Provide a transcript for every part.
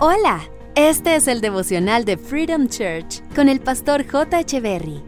Hola, este es el devocional de Freedom Church con el pastor J. Echeverry.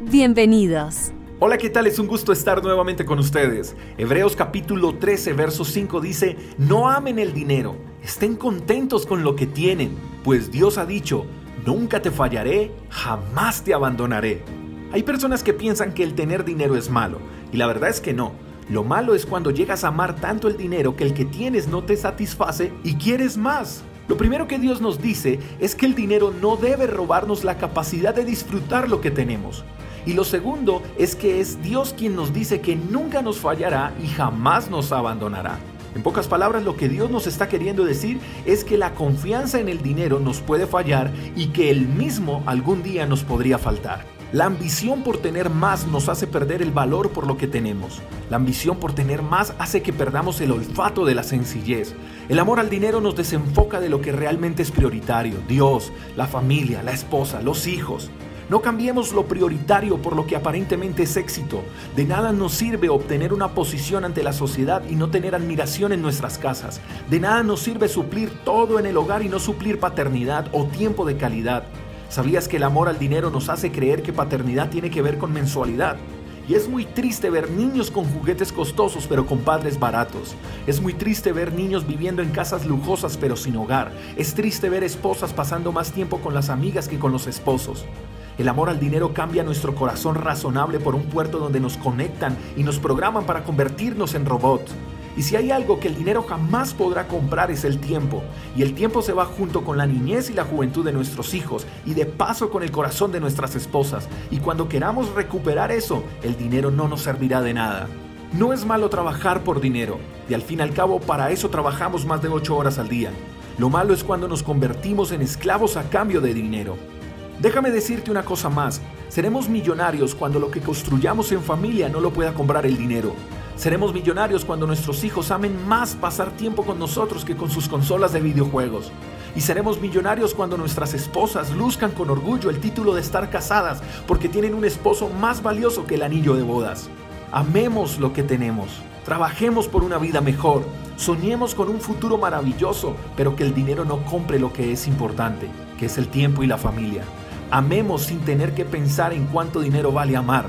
Bienvenidos. Hola, ¿qué tal? Es un gusto estar nuevamente con ustedes. Hebreos capítulo 13, verso 5 dice, no amen el dinero, estén contentos con lo que tienen, pues Dios ha dicho, nunca te fallaré, jamás te abandonaré. Hay personas que piensan que el tener dinero es malo, y la verdad es que no. Lo malo es cuando llegas a amar tanto el dinero que el que tienes no te satisface y quieres más. Lo primero que Dios nos dice es que el dinero no debe robarnos la capacidad de disfrutar lo que tenemos. Y lo segundo es que es Dios quien nos dice que nunca nos fallará y jamás nos abandonará. En pocas palabras, lo que Dios nos está queriendo decir es que la confianza en el dinero nos puede fallar y que el mismo algún día nos podría faltar. La ambición por tener más nos hace perder el valor por lo que tenemos. La ambición por tener más hace que perdamos el olfato de la sencillez. El amor al dinero nos desenfoca de lo que realmente es prioritario, Dios, la familia, la esposa, los hijos. No cambiemos lo prioritario por lo que aparentemente es éxito. De nada nos sirve obtener una posición ante la sociedad y no tener admiración en nuestras casas. De nada nos sirve suplir todo en el hogar y no suplir paternidad o tiempo de calidad. ¿Sabías que el amor al dinero nos hace creer que paternidad tiene que ver con mensualidad? Y es muy triste ver niños con juguetes costosos pero con padres baratos. Es muy triste ver niños viviendo en casas lujosas pero sin hogar. Es triste ver esposas pasando más tiempo con las amigas que con los esposos. El amor al dinero cambia nuestro corazón razonable por un puerto donde nos conectan y nos programan para convertirnos en robots. Y si hay algo que el dinero jamás podrá comprar es el tiempo. Y el tiempo se va junto con la niñez y la juventud de nuestros hijos y de paso con el corazón de nuestras esposas. Y cuando queramos recuperar eso, el dinero no nos servirá de nada. No es malo trabajar por dinero. Y al fin y al cabo para eso trabajamos más de 8 horas al día. Lo malo es cuando nos convertimos en esclavos a cambio de dinero. Déjame decirte una cosa más. Seremos millonarios cuando lo que construyamos en familia no lo pueda comprar el dinero. Seremos millonarios cuando nuestros hijos amen más pasar tiempo con nosotros que con sus consolas de videojuegos. Y seremos millonarios cuando nuestras esposas luzcan con orgullo el título de estar casadas porque tienen un esposo más valioso que el anillo de bodas. Amemos lo que tenemos. Trabajemos por una vida mejor. Soñemos con un futuro maravilloso, pero que el dinero no compre lo que es importante, que es el tiempo y la familia. Amemos sin tener que pensar en cuánto dinero vale amar